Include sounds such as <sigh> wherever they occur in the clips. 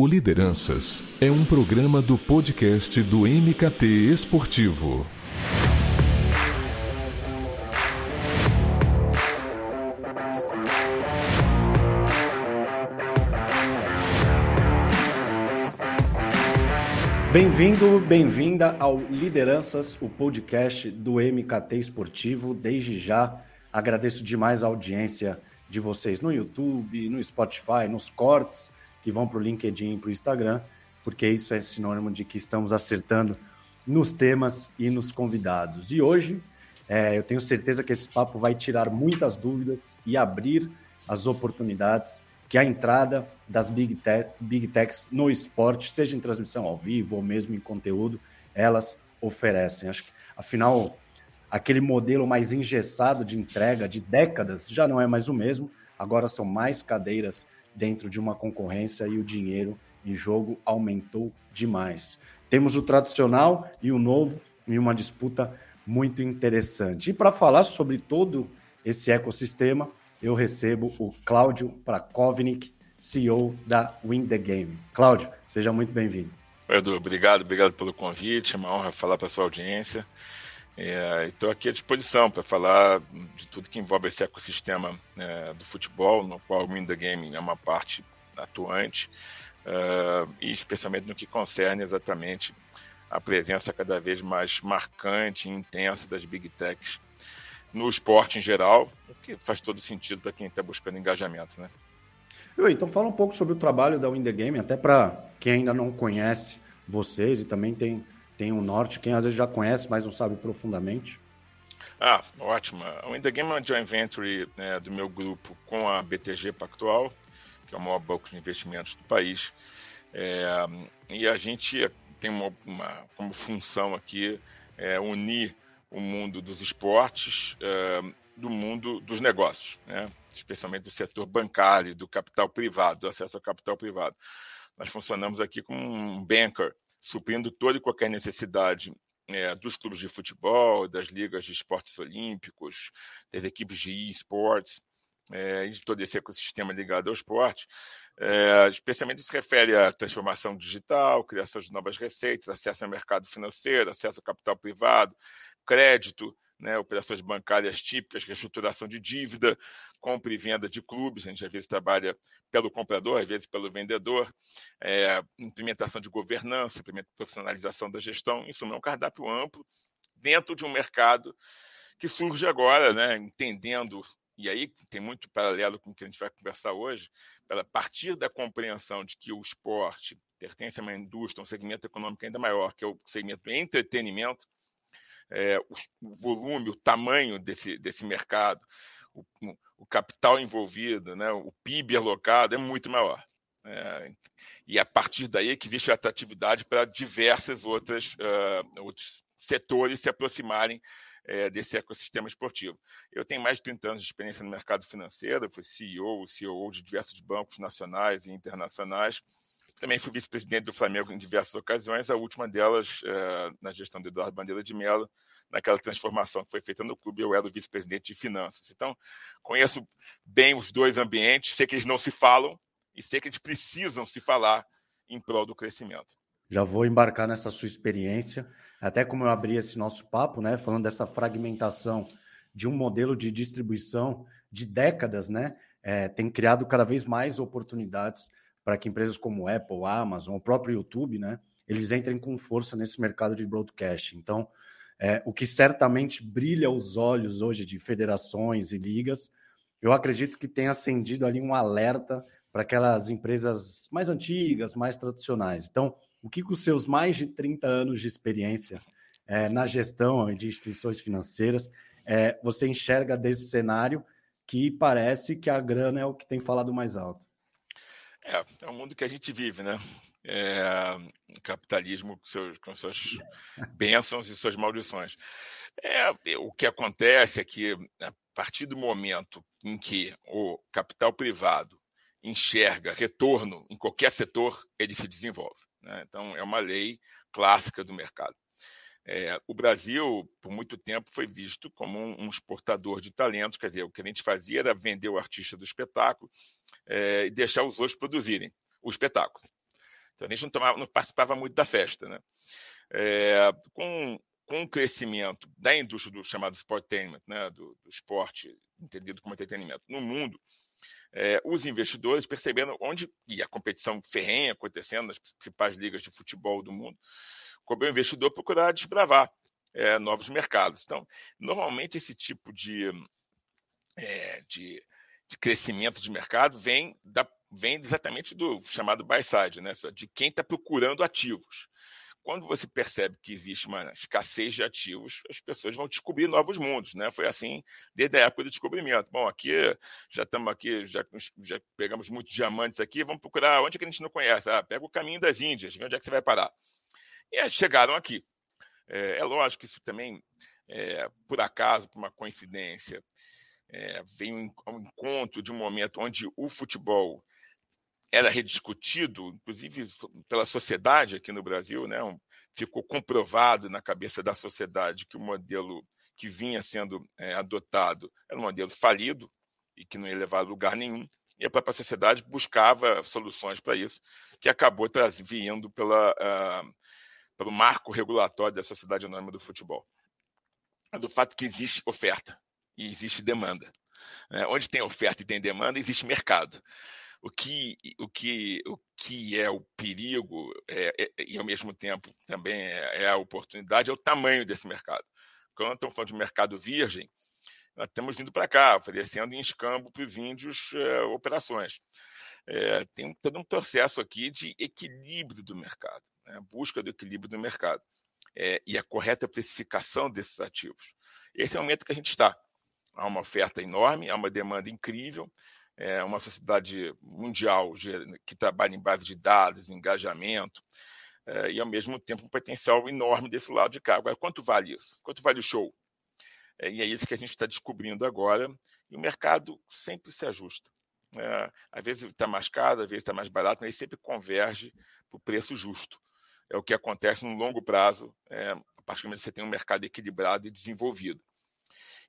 O Lideranças é um programa do podcast do MKT Esportivo. Bem-vindo, bem-vinda ao Lideranças, o podcast do MKT Esportivo. Desde já agradeço demais a audiência de vocês no YouTube, no Spotify, nos cortes que vão para o LinkedIn e para o Instagram, porque isso é sinônimo de que estamos acertando nos temas e nos convidados. E hoje é, eu tenho certeza que esse papo vai tirar muitas dúvidas e abrir as oportunidades que a entrada das Big, Tech, Big Techs no esporte, seja em transmissão ao vivo ou mesmo em conteúdo, elas oferecem. Acho que, afinal, aquele modelo mais engessado de entrega de décadas já não é mais o mesmo. Agora são mais cadeiras dentro de uma concorrência e o dinheiro em jogo aumentou demais. Temos o tradicional e o novo em uma disputa muito interessante. E para falar sobre todo esse ecossistema, eu recebo o Cláudio Prakovnik, CEO da Win the Game. Cláudio, seja muito bem-vindo. Edu, obrigado, obrigado pelo convite, é uma honra falar para sua audiência. Estou é, aqui à disposição para falar de tudo que envolve esse ecossistema é, do futebol, no qual o Win the Game é uma parte atuante, uh, e especialmente no que concerne exatamente a presença cada vez mais marcante e intensa das Big Techs no esporte em geral, o que faz todo sentido para quem está buscando engajamento. Né? Então fala um pouco sobre o trabalho da Win the Game, até para quem ainda não conhece vocês e também tem tem o norte, quem às vezes já conhece, mas não sabe profundamente. Ah, ótimo. O In The Game é uma joint venture né, do meu grupo com a BTG Pactual, que é o maior banco de investimentos do país. É, e a gente tem uma, uma como função aqui é, unir o mundo dos esportes é, do mundo dos negócios, né? especialmente do setor bancário, do capital privado, do acesso ao capital privado. Nós funcionamos aqui como um banker suprindo toda e qualquer necessidade é, dos clubes de futebol, das ligas de esportes olímpicos, das equipes de e-sports, é, de todo esse ecossistema ligado ao esporte. É, especialmente se refere à transformação digital, criação de novas receitas, acesso ao mercado financeiro, acesso ao capital privado, crédito, né, operações bancárias típicas, reestruturação de dívida, compra e venda de clubes, a gente às vezes trabalha pelo comprador, às vezes pelo vendedor, é, implementação de governança, profissionalização da gestão, isso é um cardápio amplo dentro de um mercado que surge agora, né, entendendo, e aí tem muito paralelo com o que a gente vai conversar hoje, a partir da compreensão de que o esporte pertence a uma indústria, um segmento econômico ainda maior, que é o segmento entretenimento, é, o volume, o tamanho desse, desse mercado, o, o capital envolvido, né, o PIB alocado é muito maior. É, e a partir daí que existe atratividade para diversas outras uh, outros setores se aproximarem é, desse ecossistema esportivo. Eu tenho mais de 30 anos de experiência no mercado financeiro, fui CEO, CEO de diversos bancos nacionais e internacionais, também fui vice-presidente do Flamengo em diversas ocasiões, a última delas é, na gestão do Eduardo Bandeira de Mello, naquela transformação que foi feita no clube, eu era o vice-presidente de finanças. Então, conheço bem os dois ambientes, sei que eles não se falam e sei que eles precisam se falar em prol do crescimento. Já vou embarcar nessa sua experiência, até como eu abri esse nosso papo, né, falando dessa fragmentação de um modelo de distribuição de décadas, né, é, tem criado cada vez mais oportunidades para que empresas como Apple, Amazon, o próprio YouTube, né, eles entrem com força nesse mercado de broadcast. Então, é, o que certamente brilha os olhos hoje de federações e ligas, eu acredito que tem acendido ali um alerta para aquelas empresas mais antigas, mais tradicionais. Então, o que com os seus mais de 30 anos de experiência é, na gestão de instituições financeiras, é, você enxerga desse cenário que parece que a grana é o que tem falado mais alto? É, é o mundo que a gente vive, né? É, capitalismo com, seus, com suas bênçãos e suas maldições. É, o que acontece é que, a partir do momento em que o capital privado enxerga retorno em qualquer setor, ele se desenvolve. Né? Então, é uma lei clássica do mercado. É, o Brasil, por muito tempo, foi visto como um, um, exportador de talentos, quer dizer, o que a gente fazia era vender o artista do espetáculo é, e deixar os outros produzirem o espetáculo. Então a gente não, tomava, não participava muito da festa. Né? É, com, com o crescimento da indústria do chamado sportainment, né? do, do esporte entendido como entretenimento no mundo, é, os investidores percebendo onde, e a competição ferrenha acontecendo nas principais ligas de futebol do mundo, o investidor procurar desbravar é, novos mercados. Então, normalmente esse tipo de, é, de, de, crescimento de mercado vem, da, vem exatamente do chamado buy side, né? de quem está procurando ativos. Quando você percebe que existe uma escassez de ativos, as pessoas vão descobrir novos mundos, né? Foi assim desde a época do descobrimento. Bom, aqui já estamos aqui, já, já pegamos muitos diamantes aqui, vamos procurar onde é que a gente não conhece. Ah, pega o caminho das Índias, vê onde é que você vai parar. E chegaram aqui. É, é lógico que isso também, é, por acaso, por uma coincidência, é, vem ao encontro de um momento onde o futebol era rediscutido, inclusive pela sociedade aqui no Brasil, né? ficou comprovado na cabeça da sociedade que o modelo que vinha sendo é, adotado era um modelo falido e que não ia levar a lugar nenhum. E a própria sociedade buscava soluções para isso, que acabou vindo pela, uh, pelo marco regulatório da Sociedade Anônima do Futebol. Mas o fato que existe oferta e existe demanda. Né? Onde tem oferta e tem demanda, existe mercado. O que, o que, o que é o perigo é, é, e, ao mesmo tempo, também é, é, a oportunidade, é o tamanho desse mercado. Quando estamos falando de mercado virgem, nós estamos vindo para cá, oferecendo em escambo para os índios é, operações. É, tem todo um processo aqui de equilíbrio do mercado né, busca do equilíbrio do mercado é, e a correta precificação desses ativos. Esse é o momento que a gente está. Há uma oferta enorme, há uma demanda incrível, é uma sociedade mundial que trabalha em base de dados, engajamento, é, e ao mesmo tempo um potencial enorme desse lado de cá. Agora, quanto vale isso? Quanto vale o show? É, e é isso que a gente está descobrindo agora, e o mercado sempre se ajusta. É, às vezes está mais caro, às vezes está mais barato, mas sempre converge para o preço justo é o que acontece no longo prazo, é, a partir do momento que você tem um mercado equilibrado e desenvolvido.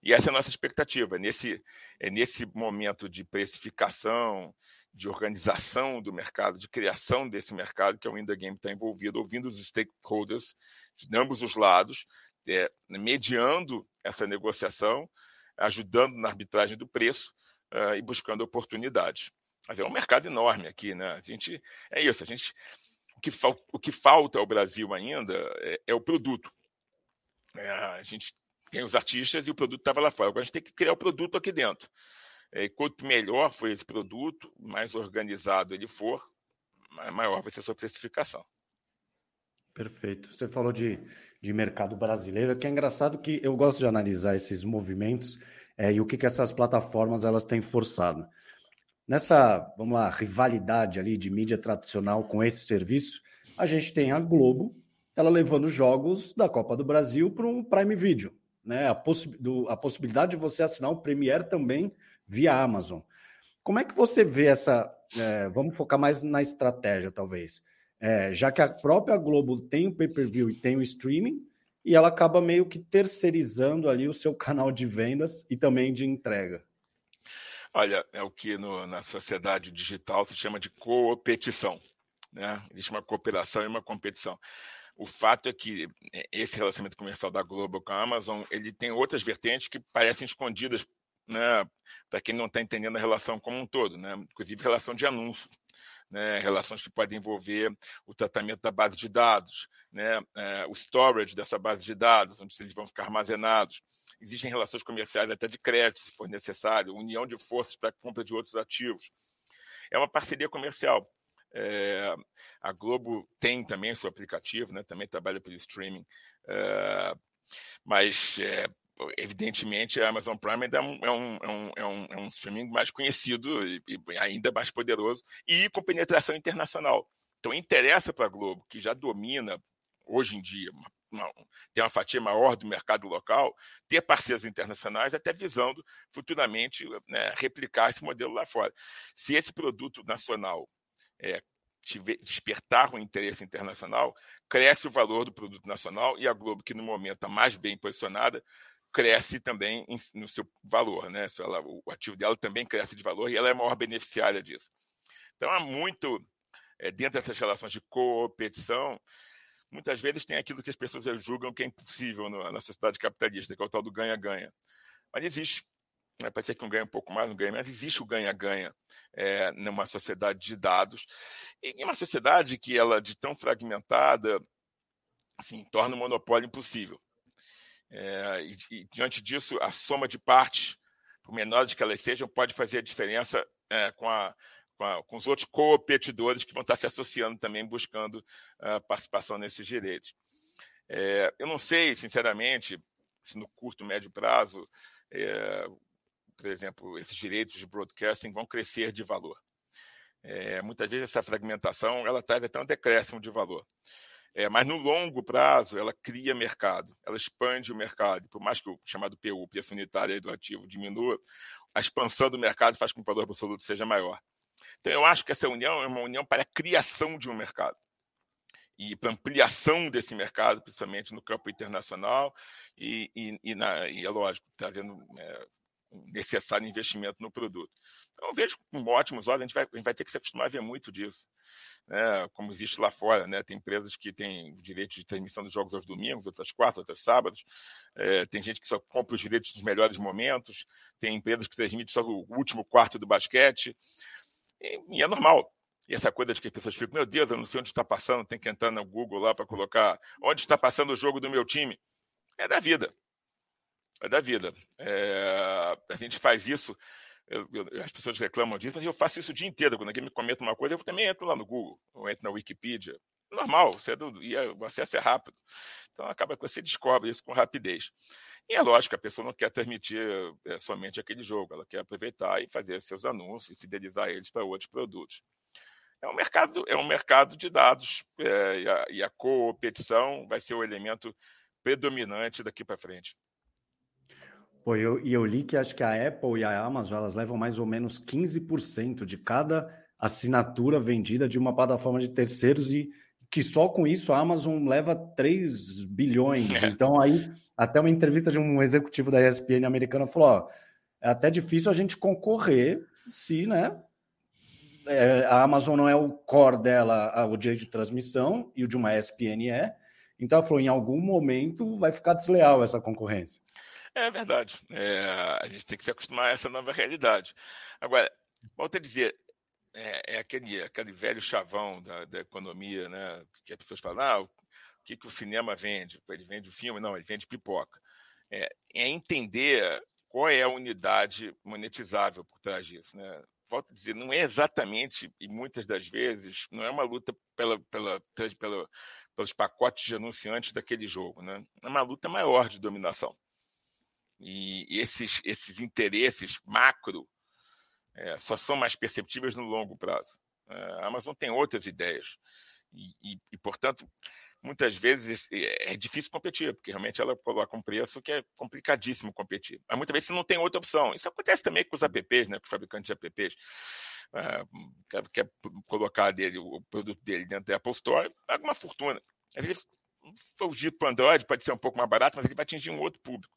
E essa é a nossa expectativa. Nesse, é nesse momento de precificação, de organização do mercado, de criação desse mercado, que o Winda Game está envolvido, ouvindo os stakeholders de ambos os lados, é, mediando essa negociação, ajudando na arbitragem do preço uh, e buscando oportunidades. Mas é um mercado enorme aqui, né? A gente é isso. A gente o que, o que falta ao Brasil ainda é, é o produto. É, a gente tem os artistas e o produto estava lá fora. Agora a gente tem que criar o produto aqui dentro. É, quanto melhor for esse produto, mais organizado ele for, maior vai ser a sua precificação. Perfeito. Você falou de, de mercado brasileiro, que é engraçado que eu gosto de analisar esses movimentos é, e o que, que essas plataformas elas têm forçado. Nessa, vamos lá, rivalidade ali de mídia tradicional com esse serviço, a gente tem a Globo, ela levando jogos da Copa do Brasil para um Prime Video, né? A, possi do, a possibilidade de você assinar o Premiere também via Amazon. Como é que você vê essa? É, vamos focar mais na estratégia, talvez. É, já que a própria Globo tem o pay-per-view e tem o streaming, e ela acaba meio que terceirizando ali o seu <laughs> canal de vendas e também de entrega. Olha, é o que no, na sociedade digital se chama de competição. Né? Existe uma cooperação e uma competição. O fato é que é, esse relacionamento comercial da Globo com a Amazon ele tem outras vertentes que parecem escondidas né, para quem não está entendendo a relação como um todo, né? inclusive relação de anúncio. Né, relações que podem envolver o tratamento da base de dados, né, é, o storage dessa base de dados, onde eles vão ficar armazenados, Existem relações comerciais até de crédito, se for necessário, união de forças para compra de outros ativos. É uma parceria comercial. É, a Globo tem também seu aplicativo, né, também trabalha pelo streaming, é, mas é, evidentemente a Amazon Prime é um, é um, é um, é um streaming mais conhecido e, e ainda mais poderoso e com penetração internacional. Então interessa para a Globo, que já domina hoje em dia uma, tem uma fatia maior do mercado local, ter parceiros internacionais, até visando futuramente né, replicar esse modelo lá fora. Se esse produto nacional é, despertar um interesse internacional, cresce o valor do produto nacional e a Globo, que no momento está mais bem posicionada, cresce também no seu valor, né? o ativo dela também cresce de valor e ela é a maior beneficiária disso. Então há muito é, dentro dessas relações de competição, muitas vezes tem aquilo que as pessoas julgam que é impossível na sociedade capitalista, que é o tal do ganha-ganha. Mas existe. Né? Pode ser que um ganha um pouco mais, um ganha mas existe o ganha-ganha é, numa sociedade de dados. E uma sociedade que ela, de tão fragmentada, assim, torna o monopólio impossível. É, e, e, diante disso, a soma de partes, por menores que elas sejam, pode fazer a diferença é, com, a, com, os outros competidores que vão estar se associando também, buscando a participação nesses direitos. É, eu não sei, sinceramente, se no curto, médio prazo, é, por exemplo, esses direitos de broadcasting vão crescer de valor. É, muitas vezes essa fragmentação ela traz até um decréscimo de valor. É, mas no longo prazo, ela cria mercado, ela expande o mercado. Por mais que o chamado PU, preço unitário do ativo, diminua, a expansão do mercado faz com que o valor absoluto seja maior. Então, eu acho que essa união é uma união para a criação de um mercado e para ampliação desse mercado, principalmente no campo internacional e, e, e, na, e é lógico, trazendo é, necessário investimento no produto. Então, eu vejo com ótimos olhos, a gente vai, a gente vai ter que se acostumar a ver muito disso, né? como existe lá fora. Né? Tem empresas que têm o direito de transmissão dos jogos aos domingos, outras quartas, outras sábados. É, tem gente que só compra os direitos dos melhores momentos. Tem empresas que transmitem só o último quarto do basquete. E, e é normal. E essa coisa de que as pessoas ficam, meu Deus, eu não sei onde está passando, tem que entrar no Google lá para colocar onde está passando o jogo do meu time. É da vida é da vida. É, a gente faz isso, eu, eu, as pessoas reclamam disso, mas eu faço isso o dia inteiro. Quando alguém me comenta uma coisa, eu também entro lá no Google, ou entro na Wikipedia. Normal, você é do, e é, o acesso é rápido. Então acaba que você descobre isso com rapidez. E é lógico a pessoa não quer transmitir é, somente aquele jogo, ela quer aproveitar e fazer seus anúncios e fidelizar eles para outros produtos. É um mercado, é um mercado de dados é, e, a, e a competição vai ser o elemento predominante daqui para frente. Pô, eu, e eu li que acho que a Apple e a Amazon elas levam mais ou menos 15% de cada assinatura vendida de uma plataforma de terceiros e que só com isso a Amazon leva 3 bilhões. É. Então aí até uma entrevista de um executivo da ESPN americana falou, ó, é até difícil a gente concorrer se, né, é, a Amazon não é o core dela, o direito de transmissão e o de uma ESPN é. Então ela falou, em algum momento vai ficar desleal essa concorrência. É verdade. É, a gente tem que se acostumar a essa nova realidade. Agora, volto a dizer, é, é aquele, aquele velho chavão da, da, economia, né? Que as pessoas falam, ah, o que, que o cinema vende? Ele vende o filme? Não, ele vende pipoca. É, é entender qual é a unidade monetizável por trás disso, né? Volto a dizer, não é exatamente, e muitas das vezes, não é uma luta pela, pela, pela, pelos pacotes de anunciantes daquele jogo, né? É uma luta maior de dominação. E esses, esses interesses macro é, só são mais perceptíveis no longo prazo. É, a Amazon tem outras ideias. E, e, e, portanto, muitas vezes é, é difícil competir, porque realmente ela coloca um preço que é complicadíssimo competir. Mas muitas vezes você não tem outra opção. Isso acontece também com os apps, né, com os fabricantes de apps. É, quer, quer, colocar dele, o produto dele dentro da Apple Store, paga uma fortuna. Às vezes, fugir para o Android pode ser um pouco mais barato, mas ele vai atingir um outro público.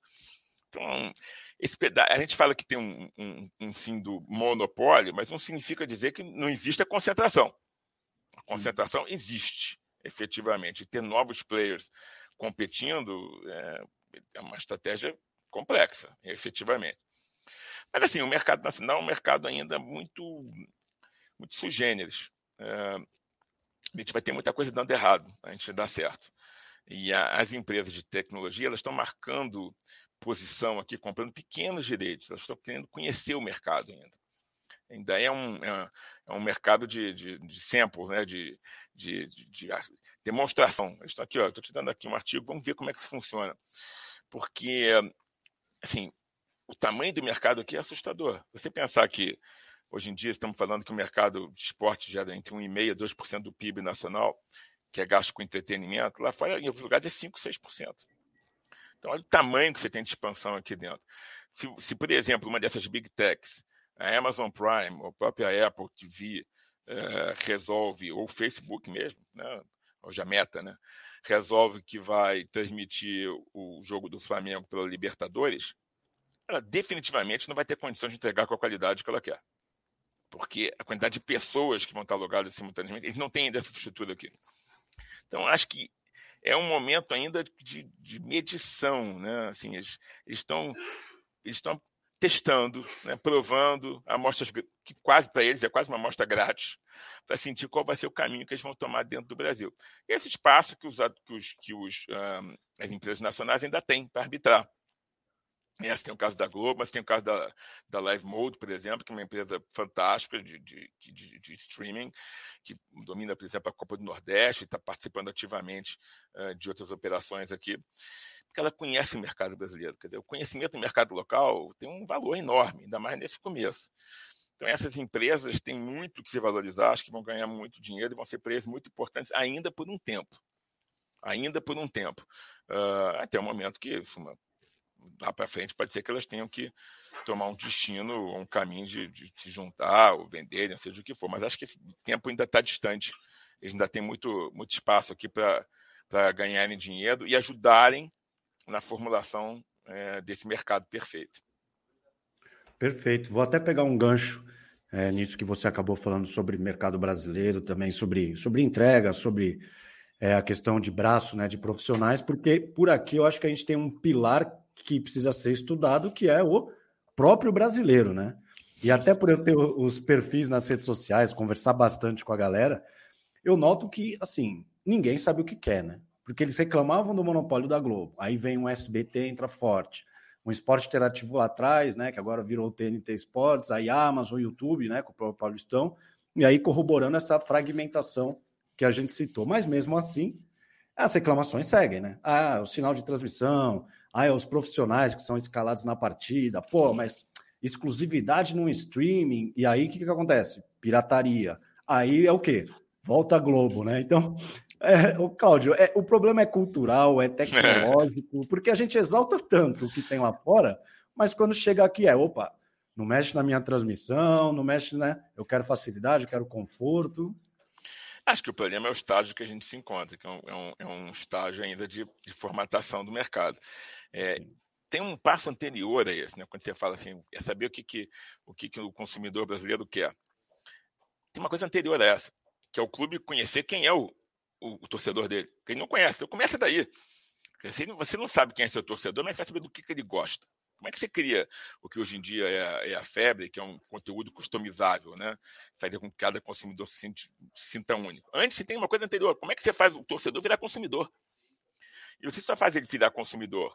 Então, esse peda a gente fala que tem um, um, um, fim do monopólio, mas não significa dizer que não existe a concentração. A concentração Sim. existe, efetivamente. E ter novos players competindo é, é uma estratégia complexa, efetivamente. Mas, assim, o mercado nacional é um mercado ainda muito, muito sugêneres. É, a gente vai ter muita coisa dando errado, a gente dá certo. E a, as empresas de tecnologia elas estão marcando posição aqui, comprando pequenos direitos, elas estão querendo conhecer o mercado ainda. Ainda é um, é, é um mercado de, de, de samples, né? de, de, de, de demonstração. Estou aqui, estou te dando aqui um artigo, vamos ver como é que isso funciona. Porque, assim, o tamanho do mercado aqui é assustador. Você pensar que hoje em dia estamos falando que o mercado de esporte gera entre 1,5% e 2% do PIB nacional, que é gasto com entretenimento, lá fora, em alguns lugares, é 5%, 6%. Então, olha o tamanho que você tem de expansão aqui dentro. Se, se por exemplo, uma dessas big techs, a Amazon Prime, ou a própria Apple TV, é, resolve, ou o Facebook mesmo, né, hoje a Meta, né, resolve que vai transmitir o jogo do Flamengo pela Libertadores, ela definitivamente não vai ter condição de entregar com a qualidade que ela quer. porque a quantidade de pessoas que vão estar logadas simultaneamente, eles não têm ainda essa estrutura aqui. Então, acho que é um momento ainda de, de medição, né? Assim, eles, estão eles estão testando, né, provando amostras que quase para eles é quase uma amostra grátis para sentir qual vai ser o caminho que eles vão tomar dentro do Brasil. Esse espaço que os, que os, que os um, as empresas nacionais ainda têm para arbitrar. Essa tem o caso da Globo, mas tem o caso da, da Live Mode, por exemplo, que é uma empresa fantástica de, de, de, de streaming, que domina, por exemplo, a Copa do Nordeste, está participando ativamente uh, de outras operações aqui porque ela conhece o mercado brasileiro. Quer dizer, o conhecimento do mercado local tem um valor enorme, ainda mais nesse começo. Então, essas empresas têm muito que se valorizar, acho que vão ganhar muito dinheiro e vão ser empresas muito importantes ainda por um tempo. Ainda por um tempo. Uh, até o momento que, uma, lá para frente, pode ser que elas tenham que tomar um destino, um caminho de, de se juntar ou venderem, seja o que for. Mas acho que esse tempo ainda está distante. Eles ainda têm muito, muito espaço aqui para ganharem dinheiro e ajudarem na formulação é, desse mercado perfeito. Perfeito. Vou até pegar um gancho é, nisso que você acabou falando sobre mercado brasileiro, também sobre, sobre entrega, sobre é, a questão de braço né, de profissionais, porque por aqui eu acho que a gente tem um pilar que precisa ser estudado, que é o próprio brasileiro, né? E até por eu ter os perfis nas redes sociais, conversar bastante com a galera, eu noto que, assim, ninguém sabe o que quer, né? porque eles reclamavam do monopólio da Globo. Aí vem um SBT, entra forte. Um esporte interativo lá atrás, né, que agora virou o TNT Sports, aí Amazon, YouTube, né, com o próprio Paulistão, e aí corroborando essa fragmentação que a gente citou. Mas mesmo assim, as reclamações seguem, né? Ah, o sinal de transmissão, ah, é os profissionais que são escalados na partida, pô, mas exclusividade no streaming, e aí o que, que acontece? Pirataria. Aí é o quê? Volta a Globo, né? Então, <laughs> é, o Cláudio, é, o problema é cultural, é tecnológico, porque a gente exalta tanto o que tem lá fora, mas quando chega aqui é, opa, não mexe na minha transmissão, não mexe, né? Eu quero facilidade, eu quero conforto. Acho que o problema é o estágio que a gente se encontra, que é um, é um, é estágio ainda de, de, formatação do mercado. É, tem um passo anterior a esse, né? Quando você fala assim, é saber o que, que, o, que, que o consumidor brasileiro quer. Tem uma coisa anterior a essa, que é o clube conhecer quem é o, o, o torcedor dele. Ele não conhece. Então começa daí. Você não sabe quem é seu torcedor, mas vai saber do que, que ele gosta. Como é que você cria o que hoje em dia é a, é a febre, que é um conteúdo customizável, né? Fazer com que cada consumidor se sinta, se sinta único. Antes, você tem uma coisa anterior. Como é que você faz o torcedor virar consumidor? E você só faz ele virar consumidor,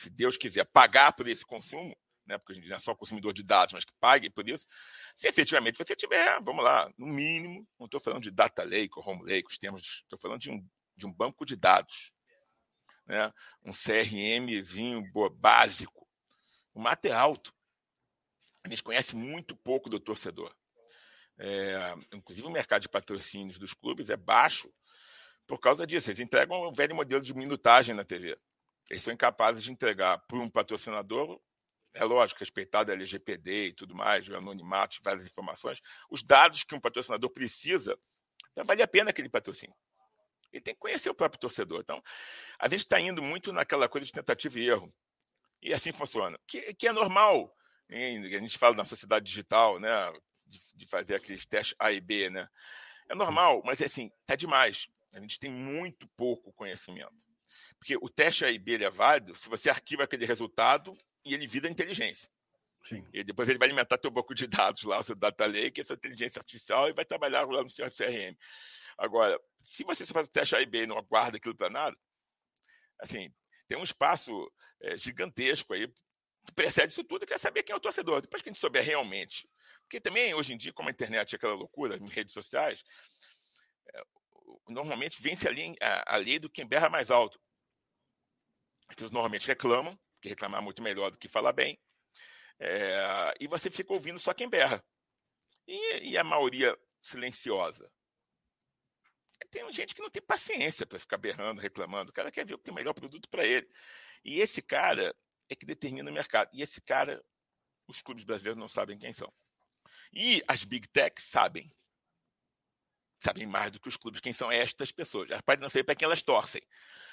se Deus quiser, pagar por esse consumo, né, porque a gente não é só consumidor de dados, mas que pague por isso, se efetivamente você tiver, vamos lá, no mínimo, não estou falando de data lake ou home lake, os termos, estou falando de um, de um banco de dados, né, um CRMzinho básico. O mato é alto. A gente conhece muito pouco do torcedor. É, inclusive o mercado de patrocínios dos clubes é baixo por causa disso. Eles entregam o velho modelo de minutagem na TV. Eles são incapazes de entregar para um patrocinador é lógico, respeitado a LGPD e tudo mais, o anonimato, várias informações, os dados que um patrocinador precisa, então vale a pena aquele patrocínio. Ele tem que conhecer o próprio torcedor. Então, a gente está indo muito naquela coisa de tentativa e erro. E assim funciona. Que, que é normal. A gente fala na sociedade digital, né? De, de, fazer aqueles testes A e B, né? É normal, mas assim, tá demais. A gente tem muito pouco conhecimento. Porque o teste A e B é válido se você arquiva aquele resultado e ele vira inteligência. Sim. E depois ele vai alimentar teu banco de dados lá, o seu data lake, essa inteligência artificial, e vai trabalhar lá no seu CRM. Agora, se você faz o teste A e B e não aguarda aquilo para nada, assim, tem um espaço é, gigantesco aí que precede isso tudo, quer saber quem é o torcedor. Depois que a gente souber realmente. Porque também, hoje em dia, como a internet é aquela loucura, em redes sociais, é, normalmente vence a, linha, a, a lei do quem berra mais alto. Eles normalmente reclamam, porque reclamar é muito melhor do que falar bem. É, e você fica ouvindo só quem berra. E, e a maioria silenciosa? Tem gente que não tem paciência para ficar berrando, reclamando. O cara quer ver o que tem melhor produto para ele. E esse cara é que determina o mercado. E esse cara, os clubes brasileiros não sabem quem são. E as big techs sabem. Sabem mais do que os clubes quem são estas pessoas. Podem não saber para quem elas torcem.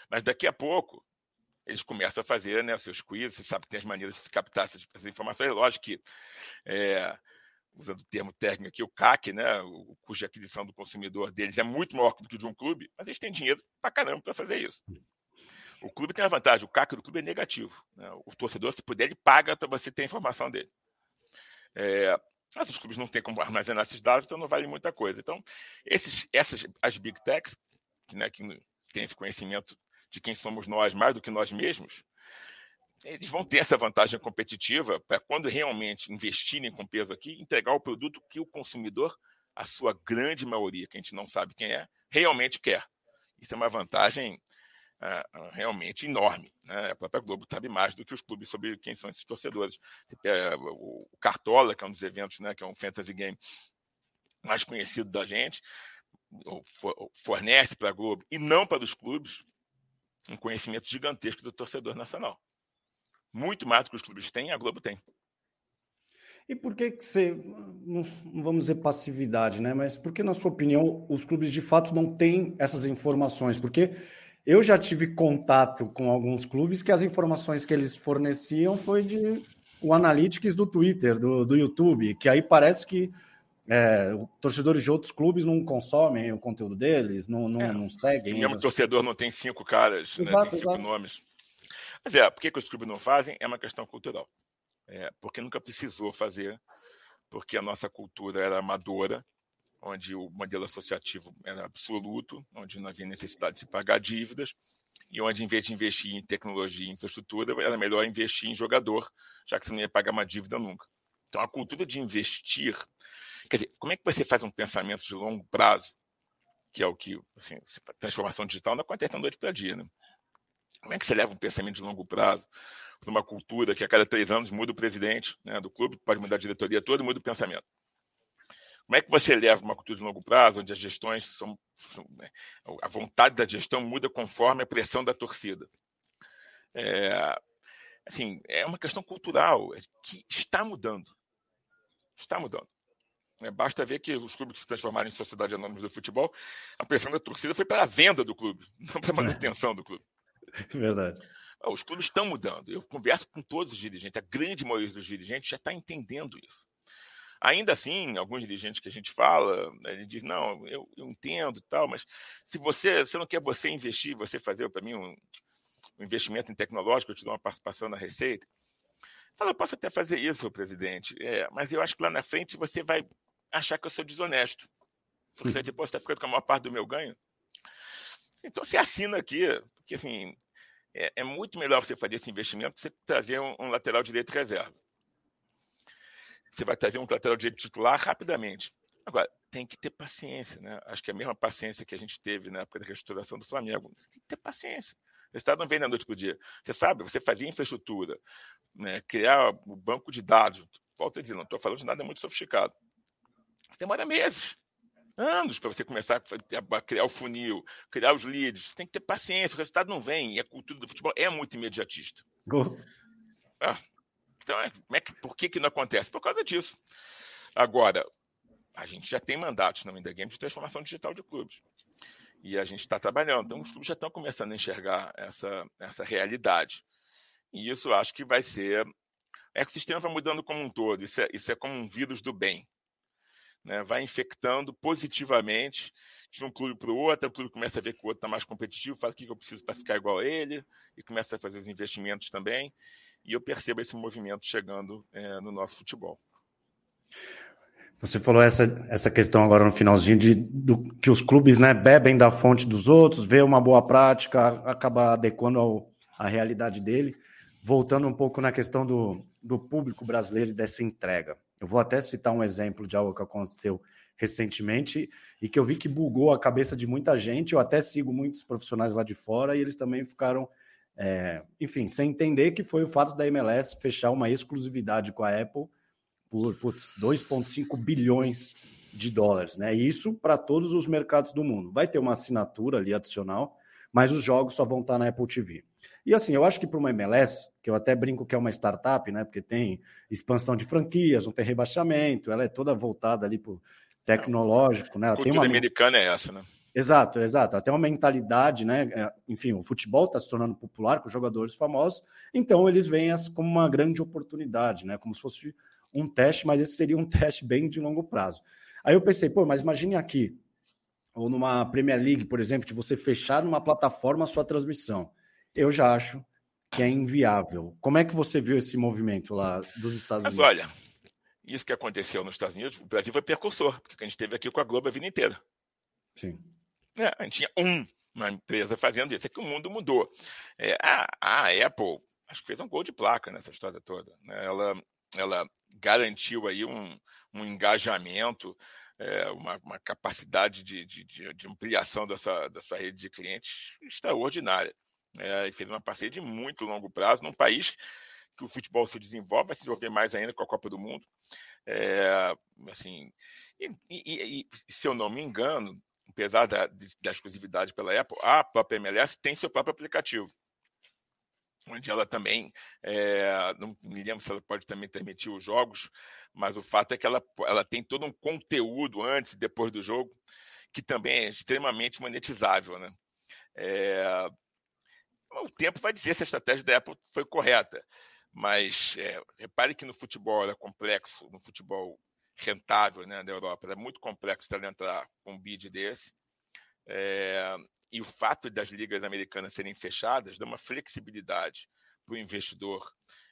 Mas daqui a pouco, eles começam a fazer né, seus quizzes, você sabe que tem as maneiras de se captar essas, essas informações. É lógico que é, usando o termo técnico aqui, o CAC, né, o cuja aquisição do consumidor deles é muito maior do que o de um clube, mas eles têm dinheiro para caramba para fazer isso. O clube tem a vantagem, o CAC do clube é negativo. Né? O torcedor, se puder, ele paga para você ter a informação dele. É, mas os clubes não têm como armazenar esses dados, então não vale muita coisa. Então, esses, essas, as big techs, né, que têm esse conhecimento de quem somos nós mais do que nós mesmos, eles vão ter essa vantagem competitiva para quando realmente investirem com peso aqui, entregar o produto que o consumidor, a sua grande maioria, que a gente não sabe quem é, realmente quer. Isso é uma vantagem uh, realmente enorme. Né? A própria Globo sabe mais do que os clubes sobre quem são esses torcedores. o Cartola, que é um dos eventos, né, que é um fantasy game mais conhecido da gente, fornece para a Globo e não para os clubes um conhecimento gigantesco do torcedor nacional. Muito mais do que os clubes têm, a Globo tem. E por que, que você, não vamos dizer passividade, né? Mas por que, na sua opinião, os clubes de fato não têm essas informações? Porque eu já tive contato com alguns clubes que as informações que eles forneciam foi de o analytics do Twitter, do, do YouTube, que aí parece que é, torcedores de outros clubes não consomem o conteúdo deles, não, não, é, não seguem. O mesmo torcedor não tem cinco caras, exato, né? tem cinco exato. nomes. Mas é, por que, que os clubes não fazem? É uma questão cultural. É, porque nunca precisou fazer, porque a nossa cultura era amadora, onde o modelo associativo era absoluto, onde não havia necessidade de se pagar dívidas, e onde, em vez de investir em tecnologia e infraestrutura, era melhor investir em jogador, já que você não ia pagar uma dívida nunca. Então, a cultura de investir. Quer dizer, como é que você faz um pensamento de longo prazo, que é o que, assim, transformação digital não acontece da noite para dia, né? Como é que você leva um pensamento de longo prazo para uma cultura que a cada três anos muda o presidente né, do clube, pode mudar a diretoria toda e muda o pensamento? Como é que você leva uma cultura de longo prazo, onde as gestões são, né, a vontade da gestão muda conforme a pressão da torcida? É, assim, é uma questão cultural é que está mudando. Está mudando. É, basta ver que os clubes se transformaram em sociedade anônima do futebol, a pressão da torcida foi para a venda do clube, <laughs> não para a manutenção do clube. <laughs> Verdade. Os clubes estão mudando. Eu converso com todos os dirigentes, a grande maioria dos dirigentes já está entendendo isso. Ainda assim, alguns dirigentes que a gente fala, né, ele diz, não, eu, eu entendo tal, mas se você, se não quer você investir, você fazer para mim um, um, investimento em tecnológico, eu te dou uma participação na receita. Fala, eu posso até fazer isso, presidente, é, mas eu acho que lá na frente você vai achar que eu sou desonesto. Porque você depois está ficando com a maior parte do meu ganho. Então você assina aqui, porque assim, é, é muito melhor você fazer esse investimento que você trazer um, um lateral direito reserva. Você vai trazer um lateral direito titular rapidamente. Agora, tem que ter paciência, né? Acho que é a mesma paciência que a gente teve na época da restauração do Flamengo. Tem que ter paciência. O resultado não vem da noite para o dia. Você sabe, você fazia infraestrutura, né? criar o banco de dados. Volto a dizer, não estou falando de nada muito sofisticado. Demora meses anos para você começar a criar o funil, criar os leads. Você tem que ter paciência, o resultado não vem. E a cultura do futebol é muito imediatista. Ah, então, é, é que, por que, que não acontece? Por causa disso. Agora, a gente já tem mandatos na Winda Games de transformação digital de clubes. E a gente está trabalhando. Então, os clubes já estão começando a enxergar essa, essa realidade. E isso acho que vai ser. O ecossistema vai mudando como um todo. Isso é, isso é como um vírus do bem né, vai infectando positivamente de um clube para o outro, o clube começa a ver que o outro está mais competitivo, faz o que eu preciso para ficar igual a ele, e começa a fazer os investimentos também, e eu percebo esse movimento chegando é, no nosso futebol. Você falou essa, essa questão agora no finalzinho de do, que os clubes né, bebem da fonte dos outros, vê uma boa prática, acaba adequando ao, à realidade dele. Voltando um pouco na questão do, do público brasileiro e dessa entrega. Eu vou até citar um exemplo de algo que aconteceu recentemente e que eu vi que bugou a cabeça de muita gente. Eu até sigo muitos profissionais lá de fora e eles também ficaram, é, enfim, sem entender que foi o fato da MLS fechar uma exclusividade com a Apple por 2,5 bilhões de dólares, né? Isso para todos os mercados do mundo. Vai ter uma assinatura ali adicional, mas os jogos só vão estar na Apple TV. E assim, eu acho que para uma MLS, que eu até brinco que é uma startup, né? Porque tem expansão de franquias, não tem rebaixamento, ela é toda voltada ali para o tecnológico, né? A cultura tem uma... americana é essa, né? Exato, exato. Até uma mentalidade, né? É, enfim, o futebol está se tornando popular com jogadores famosos, então eles veem essa como uma grande oportunidade, né? Como se fosse um teste, mas esse seria um <laughs> teste bem de longo prazo. Aí eu pensei, pô, mas imagine aqui, ou numa Premier League, por exemplo, de você fechar numa plataforma a sua transmissão. Eu já acho que é inviável. Como é que você viu esse movimento lá dos Estados Unidos? Mas olha, isso que aconteceu nos Estados Unidos, o Brasil foi precursor, porque a gente teve aqui com a Globo a vida inteira. Sim. É, a gente tinha um, uma empresa fazendo isso, é que o mundo mudou. É, a, a, Apple, acho que fez um gol de placa nessa história toda. Né? Ela, ela garantiu aí um, um engajamento, é, uma, uma, capacidade de, de, de, ampliação dessa, dessa rede de clientes extraordinária. É, e fez uma parceria de muito longo prazo num país que o futebol se desenvolve, vai se desenvolver mais ainda com a Copa do Mundo. É, assim, e, e, e, se eu não me engano, apesar da, da exclusividade pela Apple, a própria MLS tem seu próprio aplicativo onde ela também, é, não me lembro se ela pode também permitir os jogos, mas o fato é que ela, ela tem todo um conteúdo antes e depois do jogo que também é extremamente monetizável, né? É, o tempo vai dizer se a estratégia da Apple foi correta, mas é, repare que no futebol é complexo, no futebol rentável né, da Europa, é muito complexo para entrar com um bid desse. É, e o fato das ligas americanas serem fechadas dá uma flexibilidade para o investidor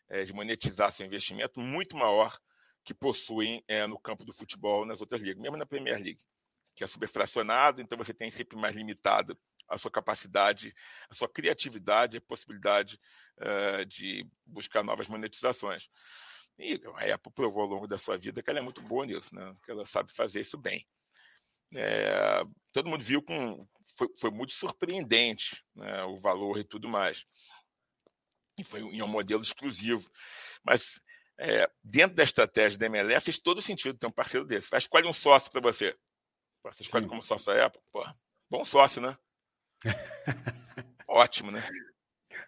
é, de monetizar seu investimento muito maior que possuem é, no campo do futebol nas outras ligas, mesmo na Premier League, que é superfracionado, então você tem sempre mais limitado a sua capacidade, a sua criatividade, a possibilidade uh, de buscar novas monetizações. E a Apple provou ao longo da sua vida que ela é muito boa nisso, né? que ela sabe fazer isso bem. É, todo mundo viu com, foi, foi muito surpreendente né, o valor e tudo mais. E foi em um modelo exclusivo. Mas é, dentro da estratégia da MLF fez todo sentido ter um parceiro desse. Vai escolhe um sócio para você. Você escolhe Sim. como sócio a Apple. Pô, bom sócio, né? Ótimo, né?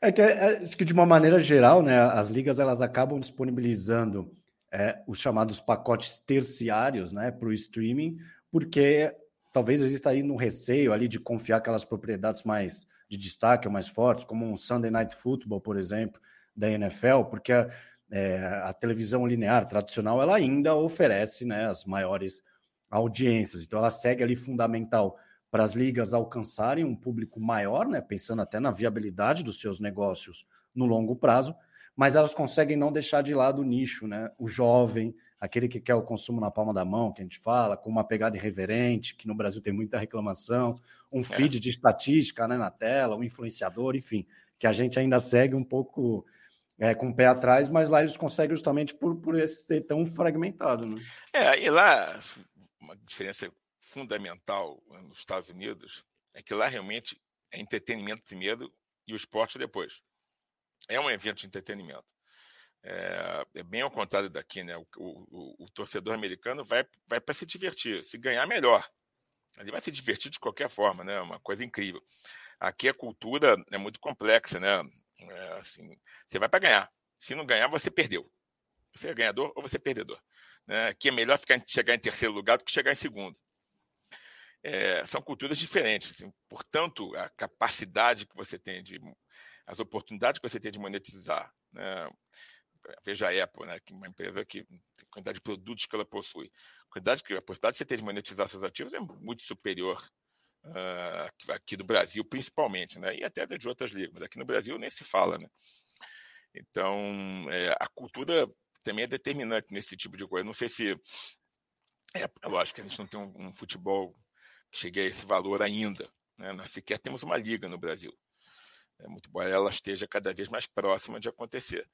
É que, é, acho que de uma maneira geral, né, as ligas elas acabam disponibilizando é, os chamados pacotes terciários, né, para o streaming, porque talvez exista aí um receio ali de confiar aquelas propriedades mais de destaque ou mais fortes, como um Sunday Night Football, por exemplo, da NFL, porque a, é, a televisão linear tradicional ela ainda oferece né, as maiores audiências, então ela segue ali fundamental para as ligas alcançarem um público maior, né, pensando até na viabilidade dos seus negócios no longo prazo, mas elas conseguem não deixar de lado o nicho, né, o jovem, aquele que quer o consumo na palma da mão, que a gente fala, com uma pegada irreverente, que no Brasil tem muita reclamação, um é. feed é. de estatística né, na tela, um influenciador, enfim, que a gente ainda segue um pouco é, com o pé atrás, mas lá eles conseguem justamente por, por esse ser tão fragmentado. Né? É, e lá uma diferença fundamental nos Estados Unidos é que lá realmente é entretenimento primeiro e o esporte depois. É um evento de entretenimento. É, é, bem ao contrário daqui, né? O, o, o torcedor americano vai, vai para se divertir. Se ganhar, melhor. Ele vai se divertir de qualquer forma, né? Uma coisa incrível. Aqui a cultura é muito complexa, né? É, assim, você vai para ganhar. Se não ganhar, você perdeu. Você é ganhador ou você é perdedor. Né? Aqui é melhor ficar, chegar em terceiro lugar do que chegar em segundo. É, são culturas diferentes. Assim, portanto, a capacidade que você tem de. as oportunidades que você tem de monetizar. Né? veja a Apple, né, que é uma empresa que a quantidade de produtos que ela possui, a quantidade que a possibilidade de você ter de monetizar seus ativos é muito superior uh, aqui do Brasil, principalmente, né, e até de outras mas aqui no Brasil nem se fala, né. Então, é, a cultura também é determinante nesse tipo de coisa. Não sei se é, é lógico que a gente não tem um, um futebol que chegue a esse valor ainda, né, nós sequer temos uma liga no Brasil. É muito bom ela esteja cada vez mais próxima de acontecer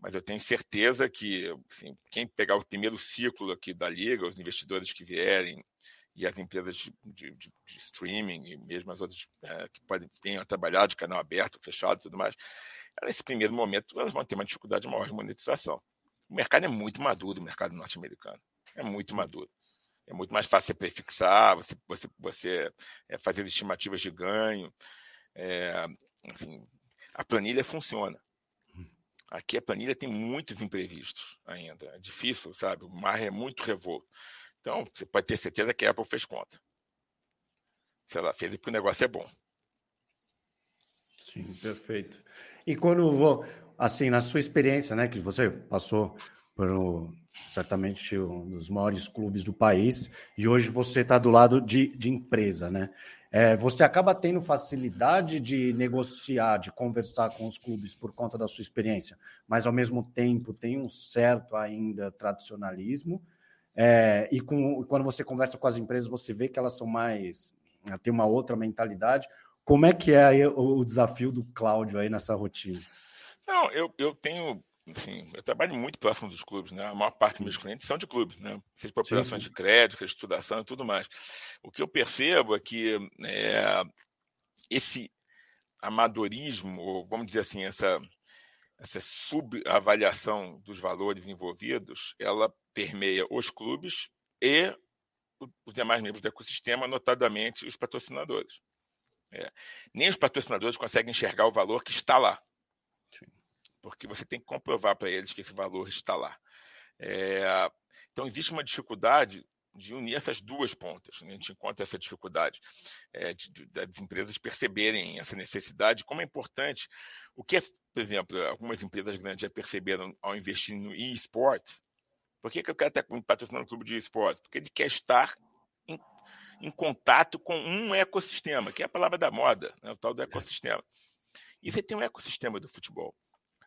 mas eu tenho certeza que assim, quem pegar o primeiro ciclo aqui da liga, os investidores que vierem e as empresas de, de, de streaming e mesmo as outras é, que podem venham a trabalhar de canal aberto, fechado tudo mais, nesse primeiro momento elas vão ter uma dificuldade maior de monetização. O mercado é muito maduro, o mercado norte-americano. É muito maduro. É muito mais fácil você prefixar, você, você, você é, fazer estimativas de ganho. É, assim, a planilha funciona. Aqui a planilha tem muitos imprevistos ainda. É difícil, sabe? O mar é muito revolto. Então, você pode ter certeza que a Apple fez conta. Se ela fez, porque o negócio é bom. Sim, perfeito. E quando vou, assim, na sua experiência, né, que você passou por certamente um dos maiores clubes do país, e hoje você está do lado de, de empresa, né? É, você acaba tendo facilidade de negociar, de conversar com os clubes por conta da sua experiência, mas ao mesmo tempo tem um certo ainda tradicionalismo. É, e com, quando você conversa com as empresas, você vê que elas são mais. tem uma outra mentalidade. Como é que é o, o desafio do Cláudio aí nessa rotina? Não, eu, eu tenho Sim, eu trabalho muito próximo dos clubes, né? A maior parte dos meus clientes são de clubes, né? Seja por operações de crédito, estudação e tudo mais. O que eu percebo é que é, esse amadorismo, ou vamos dizer assim, essa, essa subavaliação dos valores envolvidos, ela permeia os clubes e os demais membros do ecossistema, notadamente os patrocinadores. É. Nem os patrocinadores conseguem enxergar o valor que está lá. Sim porque você tem que comprovar para eles que esse valor está lá. É, então, existe uma dificuldade de unir essas duas pontas. Né? A gente encontra essa dificuldade é, de, de, das empresas perceberem essa necessidade, como é importante. O que, é, por exemplo, algumas empresas grandes já perceberam ao investir no e-sport. Por que, que eu quero estar patrocinando um clube de e-sport? Porque ele quer estar em, em, contato com um ecossistema, que é a palavra da moda, né? o tal do ecossistema. E você tem um ecossistema do futebol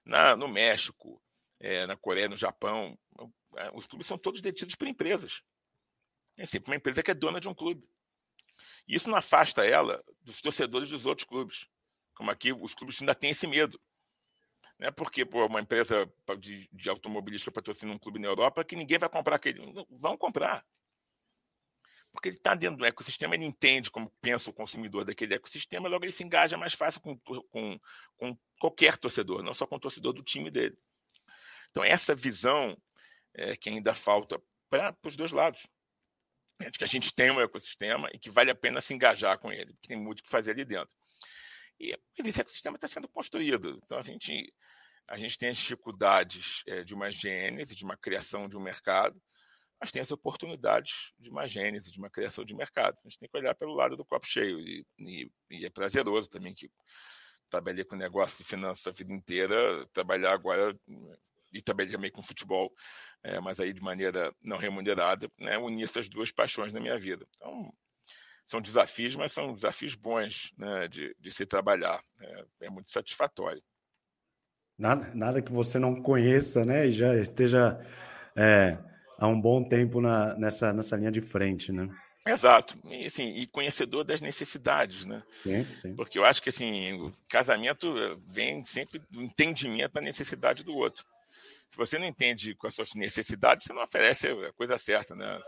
na, no México, é, na Coreia, no Japão, é, os clubes são todos detidos por empresas. É sempre uma empresa que é dona de um clube. E isso não afasta ela dos torcedores dos outros clubes. Como aqui, os clubes ainda têm esse medo. Não é porque pô, uma empresa de, de automobilística patrocina um clube na Europa que ninguém vai comprar aquele. Vão comprar. Porque ele está dentro do ecossistema, ele entende como pensa o consumidor daquele ecossistema, logo ele se engaja mais fácil com, com, com qualquer torcedor, não só com o torcedor do time dele. Então, essa visão é, que ainda falta para os dois lados. É de que a gente tem um ecossistema e que vale a pena se engajar com ele, porque tem muito o que fazer ali dentro. E esse ecossistema está sendo construído. Então, a gente, a gente tem as dificuldades é, de uma gênese, de uma criação de um mercado, mas tem as oportunidades de uma gênese, de uma criação de mercado. A gente tem que olhar pelo lado do copo cheio e, e, e é prazeroso também que trabalhei com negócio de finanças a vida inteira, trabalhar agora e trabalhei também com futebol, é, mas aí de maneira não remunerada, né, unir essas duas paixões na minha vida. Então, são desafios, mas são desafios bons né, de, de se trabalhar. É, é muito satisfatório. Nada, nada que você não conheça, né, e já esteja é, há um bom tempo na, nessa, nessa linha de frente, né? Exato. E, assim, e conhecedor das necessidades, né? Sim, sim. Porque eu acho que assim, o casamento vem sempre do entendimento da necessidade do outro. Se você não entende com as suas necessidades, você não oferece a coisa certa, né?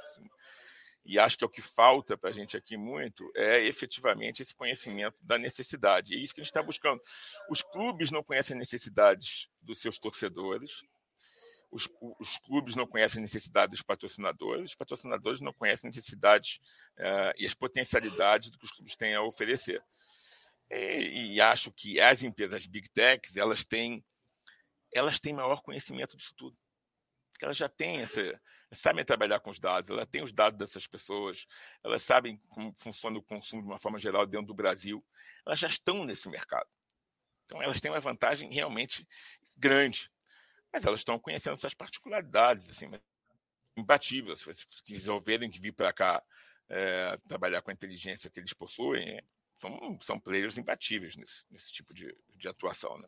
E acho que é o que falta para a gente aqui muito é efetivamente esse conhecimento da necessidade. E é isso que a gente está buscando. Os clubes não conhecem necessidades dos seus torcedores, os, os, clubes não conhecem a necessidade dos patrocinadores, os patrocinadores não conhecem necessidades uh, e as potencialidades do que os clubes têm a oferecer. E, e, acho que as empresas Big Techs, elas têm, elas têm maior conhecimento disso tudo. Elas já têm essa, sabem trabalhar com os dados, elas têm os dados dessas pessoas, elas sabem como funciona o consumo de uma forma geral dentro do Brasil, elas já estão nesse mercado. Então, elas têm uma vantagem realmente grande mas elas estão conhecendo essas particularidades, assim, imbatíveis. Se resolverem que vir para cá é, trabalhar com a inteligência que eles possuem, são, são players imbatíveis nesse, nesse tipo de, de atuação. Né?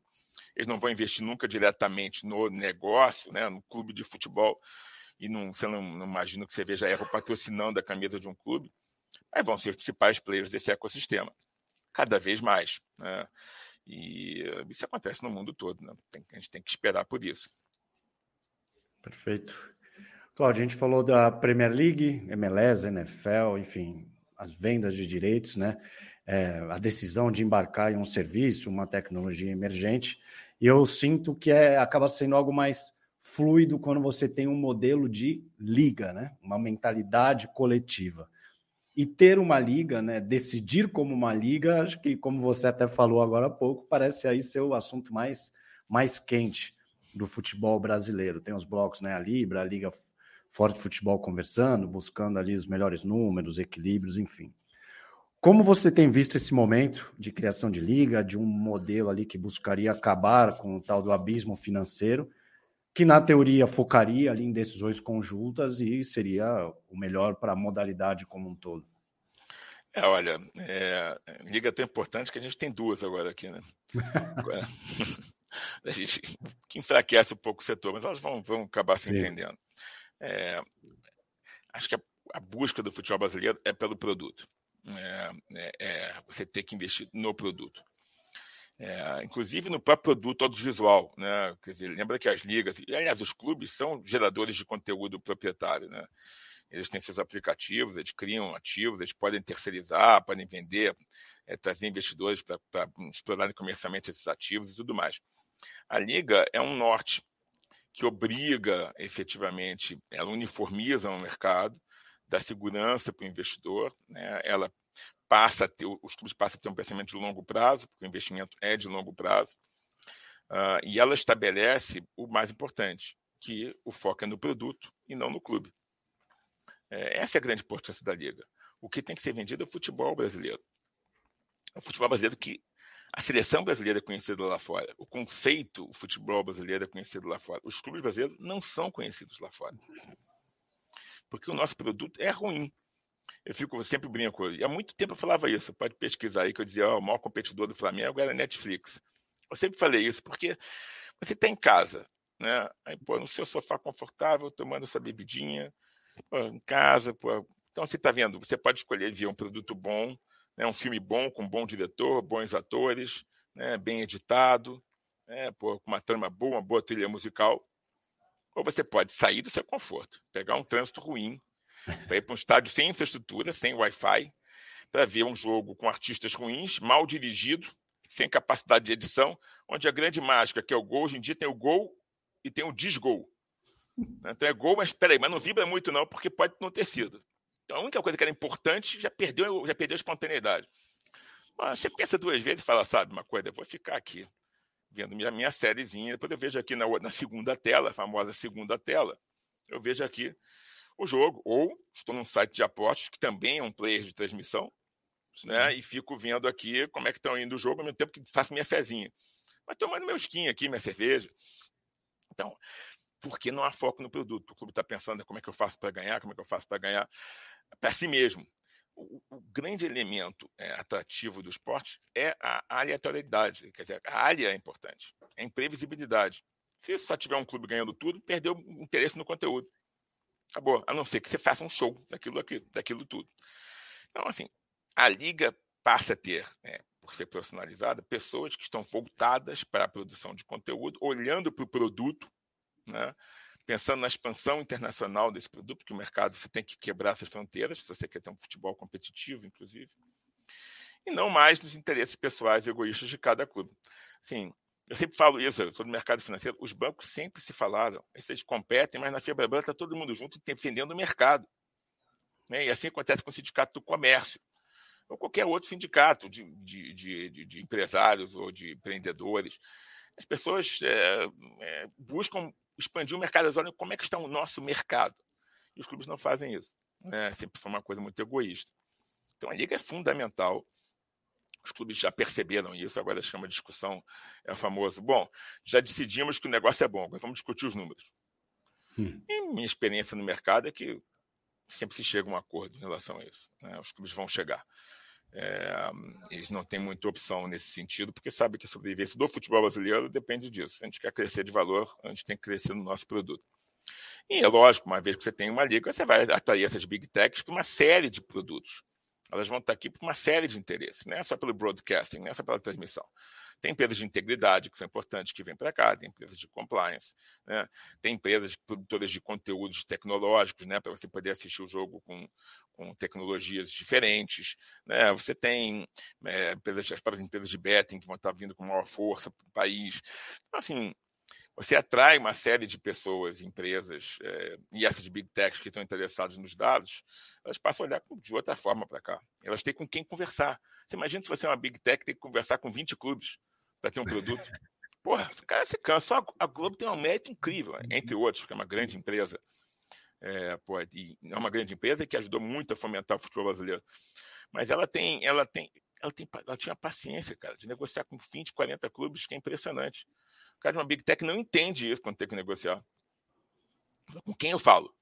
Eles não vão investir nunca diretamente no negócio, né, no clube de futebol, e não, você não, não imagina que você veja erro patrocinando a camisa de um clube, mas vão ser os principais players desse ecossistema, cada vez mais. Né? E isso acontece no mundo todo, né? Tem, a gente tem que esperar por isso. Perfeito. Claudio, a gente falou da Premier League, MLS, NFL, enfim, as vendas de direitos, né? É, a decisão de embarcar em um serviço, uma tecnologia emergente. E eu sinto que é, acaba sendo algo mais fluido quando você tem um modelo de liga, né? Uma mentalidade coletiva. E ter uma liga, né, decidir como uma liga, acho que, como você até falou agora há pouco, parece aí ser o assunto mais, mais quente do futebol brasileiro. Tem os blocos, né, a Libra, a Liga Forte Futebol conversando, buscando ali os melhores números, equilíbrios, enfim. Como você tem visto esse momento de criação de liga, de um modelo ali que buscaria acabar com o tal do abismo financeiro, que na teoria focaria ali em decisões conjuntas e seria o melhor para a modalidade como um todo. É, olha, é, liga tão importante que a gente tem duas agora aqui, né? Agora, <laughs> a gente, que enfraquece um pouco o setor, mas elas vão, vão acabar se Sim. entendendo. É, acho que a, a, busca do futebol brasileiro é pelo produto. É, é, é você ter que investir no produto. É, inclusive no próprio produto audiovisual. Né? Quer dizer, lembra que as ligas, e aliás, os clubes são geradores de conteúdo proprietário. Né? Eles têm seus aplicativos, eles criam ativos, eles podem terceirizar, podem vender, é, trazer investidores para explorarem comercialmente esses ativos e tudo mais. A liga é um norte que obriga efetivamente, ela uniformiza o mercado, dá segurança para o investidor, né? ela passa ter, os clubes passam a ter um pensamento de longo prazo, porque o investimento é de longo prazo, uh, e ela estabelece o mais importante, que o foco é no produto e não no clube. É, essa é a grande importância da liga. O que tem que ser vendido é o futebol brasileiro. O futebol brasileiro que a seleção brasileira é conhecida lá fora. O conceito, o futebol brasileiro é conhecido lá fora. Os clubes brasileiros não são conhecidos lá fora. Porque o nosso produto é ruim. Eu fico sempre brinco. E há muito tempo eu falava isso. Pode pesquisar aí que eu dizia, oh, o maior competidor do Flamengo era a Netflix. Eu sempre falei isso, porque você está em casa, né? Aí, pô, no seu sofá confortável, tomando sua bebidinha, pô, em casa, pô. Então você está vendo, você pode escolher ver um produto bom, né? um filme bom, com um bom diretor, bons atores, né? bem editado, né? pô, com uma trama boa, uma boa trilha musical. Ou você pode sair do seu conforto, pegar um trânsito ruim, para ir para um estádio sem infraestrutura, sem Wi-Fi, para ver um jogo com artistas ruins, mal dirigido, sem capacidade de edição, onde a grande mágica, que é o gol, hoje em dia tem o gol e tem o desgol. Então é gol, mas peraí, mas não vibra muito não, porque pode não ter sido. Então a única coisa que era importante já perdeu, já perdeu a espontaneidade. Mas você pensa duas vezes e fala, sabe uma coisa, eu vou ficar aqui vendo minha, minha sériezinha, depois eu vejo aqui na, na segunda tela, a famosa segunda tela, eu vejo aqui o jogo, ou estou num site de apostas, que também é um player de transmissão, né? E fico vendo aqui como é que estão indo o jogo, ao mesmo tempo que faço minha fezinha. Mas tomando meu skin aqui, minha cerveja. Então, porque não há foco no produto? O clube está pensando como é que eu faço para ganhar, como é que eu faço para ganhar para si mesmo. O, o grande elemento é, atrativo do esporte é a aleatoriedade, quer dizer, a área é importante, é a imprevisibilidade. Se só tiver um clube ganhando tudo, perdeu o interesse no conteúdo. Acabou. A não ser que você faça um show daquilo, daquilo, daquilo tudo. Então, assim, a liga passa a ter, né, por ser personalizada, pessoas que estão voltadas para a produção de conteúdo, olhando para o produto, né, pensando na expansão internacional desse produto, porque o mercado você tem que quebrar essas fronteiras, se você quer ter um futebol competitivo, inclusive, e não mais nos interesses pessoais e egoístas de cada clube. Sim, eu sempre falo isso, sou do mercado financeiro, os bancos sempre se falaram, eles competem, mas na Febraban está todo mundo junto defendendo o mercado. Né? E assim acontece com o sindicato do comércio, ou qualquer outro sindicato de, de, de, de empresários ou de empreendedores. As pessoas é, é, buscam expandir o mercado, elas olham como é que está o nosso mercado. E os clubes não fazem isso. Né? Sempre foi uma coisa muito egoísta. Então a liga é fundamental os clubes já perceberam isso, agora chama discussão, é famoso. Bom, já decidimos que o negócio é bom, agora vamos discutir os números. Hum. E minha experiência no mercado é que sempre se chega a um acordo em relação a isso. Né? Os clubes vão chegar. É, eles não têm muita opção nesse sentido, porque sabem que a sobrevivência do futebol brasileiro depende disso. Se a gente quer crescer de valor, a gente tem que crescer no nosso produto. E é lógico, uma vez que você tem uma liga, você vai atrair essas big techs para uma série de produtos. Elas vão estar aqui por uma série de interesses, não é só pelo broadcasting, não é só pela transmissão. Tem empresas de integridade que são importantes que vêm para cá, tem empresas de compliance, né? tem empresas produtoras de conteúdos tecnológicos, né? para você poder assistir o jogo com, com tecnologias diferentes. Né? Você tem é, empresas, as empresas de betting que vão estar vindo com maior força para o país. Então, assim, você atrai uma série de pessoas, empresas é, e essas big techs que estão interessadas nos dados, elas passam a olhar de outra forma para cá. Elas têm com quem conversar. Você imagina se você é uma big tech tem que conversar com 20 clubes para ter um produto. Porra, cara se cansa. Só a Globo tem um mérito incrível, entre outros, porque é uma grande empresa. É, pô, e é uma grande empresa que ajudou muito a fomentar o futebol brasileiro. Mas ela tem, ela tem, ela tem, ela tinha paciência, cara, de negociar com 20, 40 clubes, que é impressionante cara de uma Big Tech não entende isso quando tem que negociar. Com quem eu falo?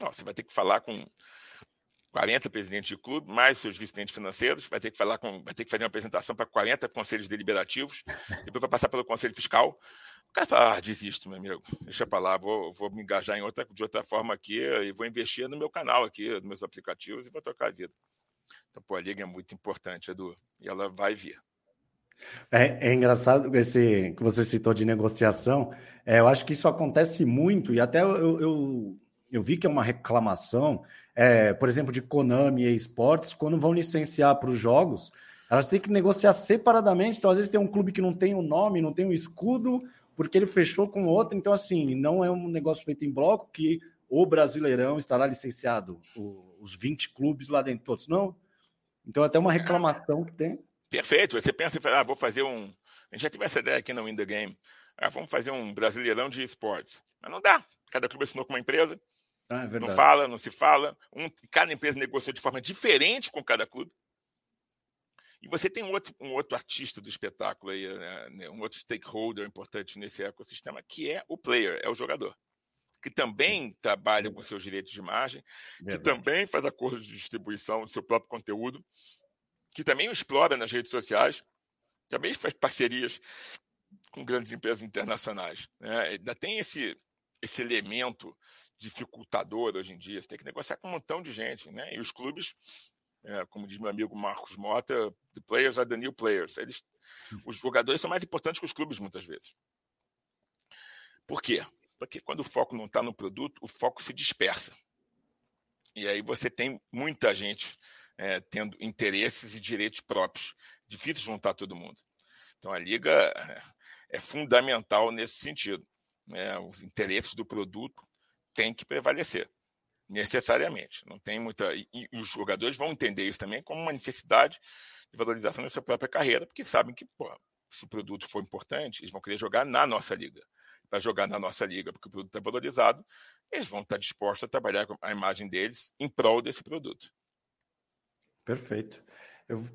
Não, você vai ter que falar com 40 presidentes de clube, mais seus vice-presidentes financeiros, vai ter que falar com, vai ter que fazer uma apresentação para 40 conselhos deliberativos, depois vai passar pelo conselho fiscal. O cara fala, ah, desisto, meu amigo, deixa para lá, vou, vou me engajar em outra, de outra forma aqui e vou investir no meu canal aqui, nos meus aplicativos e vou tocar a vida. Então, pô, a liga é muito importante, Edu, e ela vai vir. É, é, engraçado esse que você citou de negociação. É, eu acho que isso acontece muito, e até eu, eu, eu vi que é uma reclamação é, por exemplo, de Konami e esportes, quando vão licenciar para os jogos, elas têm que negociar separadamente. Então, às vezes, tem um clube que não tem o um nome, não tem o um escudo, porque ele fechou com outro. Então, assim, não é um negócio feito em bloco que o Brasileirão estará licenciado, os 20 clubes lá dentro, todos. Não. Então, é até uma reclamação que tem. Perfeito. Você pensa, ah, vou fazer um. A gente já teve essa ideia aqui no Win the Game. Ah, vamos fazer um Brasileirão de esportes. Mas não dá. Cada clube assinou com uma empresa. Ah, é não fala, não se fala. Um, cada empresa negociou de forma diferente com cada clube. E você tem um outro, um outro artista do espetáculo aí, né, né um outro stakeholder importante nesse ecossistema, que é o player, é o jogador. Que também trabalha com seus direitos de margem, Verdade. que também faz acordos de distribuição do seu próprio conteúdo, que também o explora nas redes sociais, também faz parcerias com grandes empresas internacionais. Né? Ainda tem esse, esse elemento dificultador hoje em dia. Você tem que negociar com um montão de gente, né? E os clubes, é, como diz meu amigo Marcos Mota, the players are the new players. Eles, os jogadores são mais importantes que os clubes muitas vezes. Por quê? Porque quando o foco não está no produto, o foco se dispersa. E aí você tem muita gente é, tendo interesses e direitos próprios. Difícil juntar todo mundo. Então a liga é, é fundamental nesse sentido. É, os interesses do produto tem que prevalecer, necessariamente. Não tem muita. E, e, os jogadores vão entender isso também como uma necessidade de valorização da sua própria carreira, porque sabem que, pô, se o produto for importante, eles vão querer jogar na nossa liga. Para jogar na nossa liga, porque o produto está valorizado, eles vão estar dispostos a trabalhar com a imagem deles em prol desse produto. Perfeito.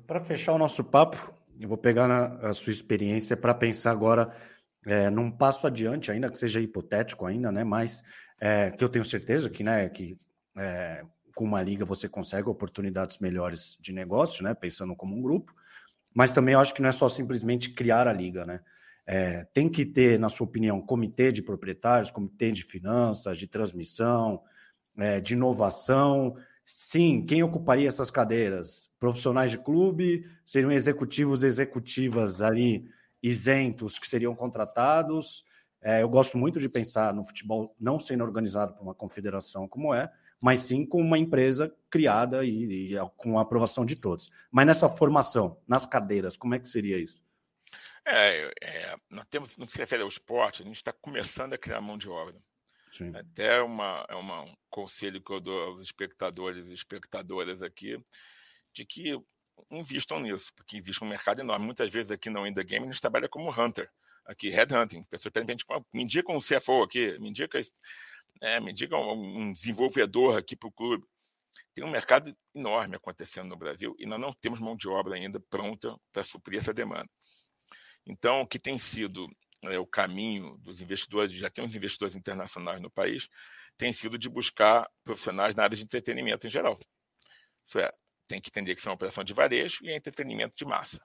Para fechar o nosso papo, eu vou pegar na, a sua experiência para pensar agora é, num passo adiante, ainda que seja hipotético ainda, né? Mas é, que eu tenho certeza que, né, que é, com uma liga você consegue oportunidades melhores de negócio, né? Pensando como um grupo. Mas também eu acho que não é só simplesmente criar a liga, né? É, tem que ter, na sua opinião, comitê de proprietários, comitê de finanças, de transmissão, é, de inovação. Sim, quem ocuparia essas cadeiras? Profissionais de clube? Seriam executivos, executivas ali isentos que seriam contratados. É, eu gosto muito de pensar no futebol não sendo organizado por uma confederação como é, mas sim com uma empresa criada e, e, com a aprovação de todos. Mas nessa formação, nas cadeiras, como é que seria isso? É, é nós temos, no que se refere ao esporte, a gente está começando a criar mão de obra. Sim. Até uma, é uma, um conselho que eu dou aos espectadores e espectadoras aqui, de que invistam nisso, porque existe um mercado enorme. Muitas vezes aqui no In The Game a gente trabalha como hunter, aqui, headhunting. Pessoas pedem me indica um CFO aqui, me indica, é, me indica um, um desenvolvedor aqui para o clube. Tem um mercado enorme acontecendo no Brasil e nós não temos mão de obra ainda pronta para suprir essa demanda. Então, o que tem sido é, o caminho dos investidores, já temos investidores internacionais no país, tem sido de buscar profissionais na área de entretenimento em geral. Isso é, tem que entender que isso é uma operação de varejo e é entretenimento de massa.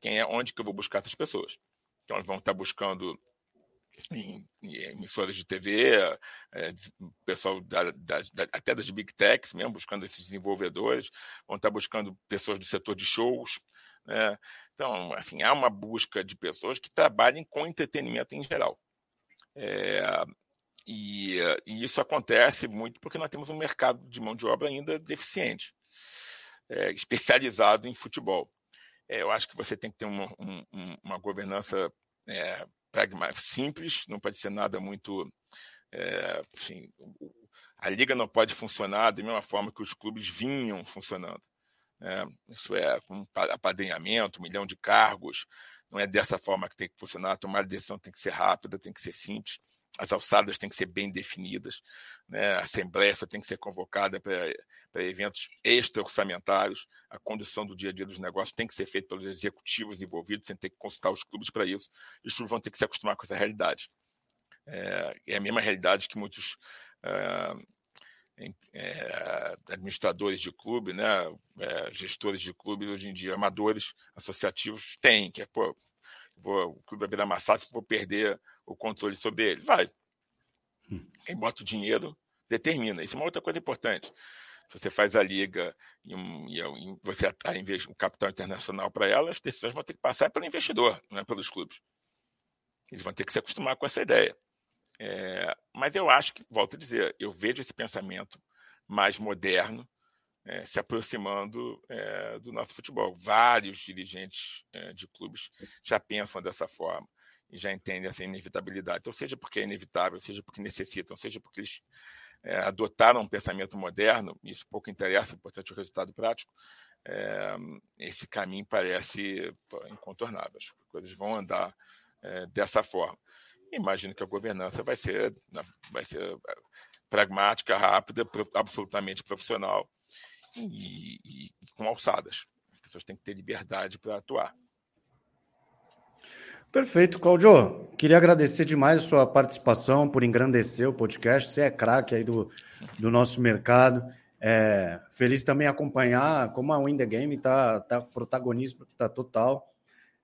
Quem é onde que eu vou buscar essas pessoas? Então, eles vão estar buscando em, em emissoras de TV, é, pessoal da, da, da, até das big techs mesmo, buscando esses desenvolvedores, vão estar buscando pessoas do setor de shows. Né? Então, assim, há uma busca de pessoas que trabalhem com entretenimento em geral. É, e, e, isso acontece muito porque nós temos um mercado de mão de obra ainda deficiente é, especializado em futebol. É, eu acho que você tem que ter uma, um, uma governança é, simples, não pode ser nada muito. Assim, a liga não pode funcionar da mesma forma que os clubes vinham funcionando. Né? Isso é com apadrinhamento, um milhão de cargos. Não é dessa forma que tem que funcionar. Tomar decisão tem que ser rápida, tem que ser simples. as alçadas têm que ser bem definidas, né? a Assembleia só tem que ser convocada para eventos extra-orçamentários, a condução do dia a dia dos negócios tem que ser feita pelos executivos envolvidos, sem ter que consultar os clubes para isso, e os clubes vão ter que se acostumar com essa realidade. É, é a mesma realidade que muitos é, é, administradores de clube, né, é, gestores de clubes hoje em dia, amadores, associativos, têm, que é, pô, vou, o clube vai virar massacre, vou perder o controle sobre ele. Vai. Hum. Quem bota o dinheiro determina. Isso é uma outra coisa importante. Se você faz a liga e, um, e você atrai um capital internacional para ela, as decisões vão ter que passar pelo investidor, não é pelos clubes. Eles vão ter que se acostumar com essa ideia. É, mas eu acho que, volto a dizer, eu vejo esse pensamento mais moderno é, se aproximando é, do nosso futebol. Vários dirigentes é, de clubes já pensam dessa forma e já entendem essa inevitabilidade. Então, seja porque é inevitável, seja porque necessitam, seja porque eles é, adotaram um pensamento moderno, isso pouco interessa, importante é o resultado prático, esse caminho parece incontornável. As coisas vão andar dessa forma. Imagino que a governança vai ser, vai ser pragmática, rápida, absolutamente profissional e, e, com alçadas. As pessoas têm que ter liberdade para atuar. Perfeito, Claudio. Queria agradecer demais a sua participação, por engrandecer o podcast. Você é craque aí do, do nosso mercado. É, feliz também acompanhar como a Win the Game está tá protagonista tá total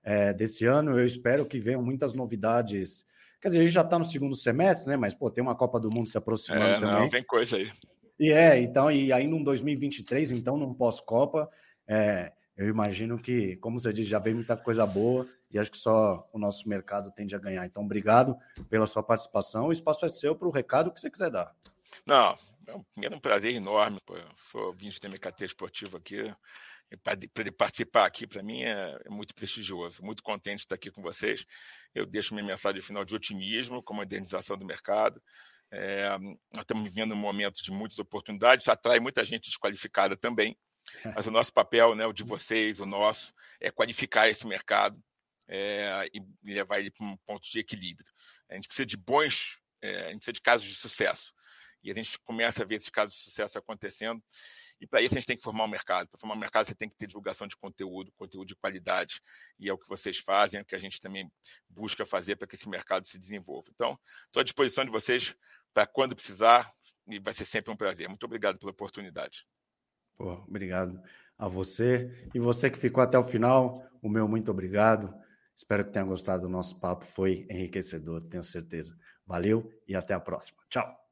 é, desse ano. Eu espero que venham muitas novidades. Quer dizer, a gente já está no segundo semestre, né? Mas pô, tem uma Copa do Mundo se aproximando é, também. Não, tem coisa aí. E é, então, e aí num 2023, então, num pós-Copa, é, eu imagino que, como você disse, já vem muita coisa boa e acho que só o nosso mercado tende a ganhar. Então, obrigado pela sua participação. O espaço é seu para o recado que você quiser dar. Não, é um, é um prazer enorme. Pô. Sou vinte do MKT Esportivo aqui. Para ele participar aqui, para mim, é, é, muito prestigioso. Muito contente de estar aqui com vocês. Eu deixo minha mensagem final de otimismo com a modernização do mercado. É, nós estamos vivendo um momento de muitas oportunidades, atrai muita gente desqualificada também, mas o nosso papel, né, o de vocês, o nosso, é qualificar esse mercado é, e levar ele para um ponto de equilíbrio. A gente precisa de bons, é, a gente precisa de casos de sucesso. E a gente começa a ver esses casos de sucesso acontecendo. E para isso a gente tem que formar um mercado. Para formar um mercado, você tem que ter divulgação de conteúdo, conteúdo de qualidade. E é o que vocês fazem, é o que a gente também busca fazer para que esse mercado se desenvolva. Então, estou à disposição de vocês para quando precisar, e vai ser sempre um prazer. Muito obrigado pela oportunidade. Pô, obrigado a você. E você que ficou até o final, o meu muito obrigado. Espero que tenha gostado do nosso papo, foi enriquecedor, tenho certeza. Valeu e até a próxima. Tchau.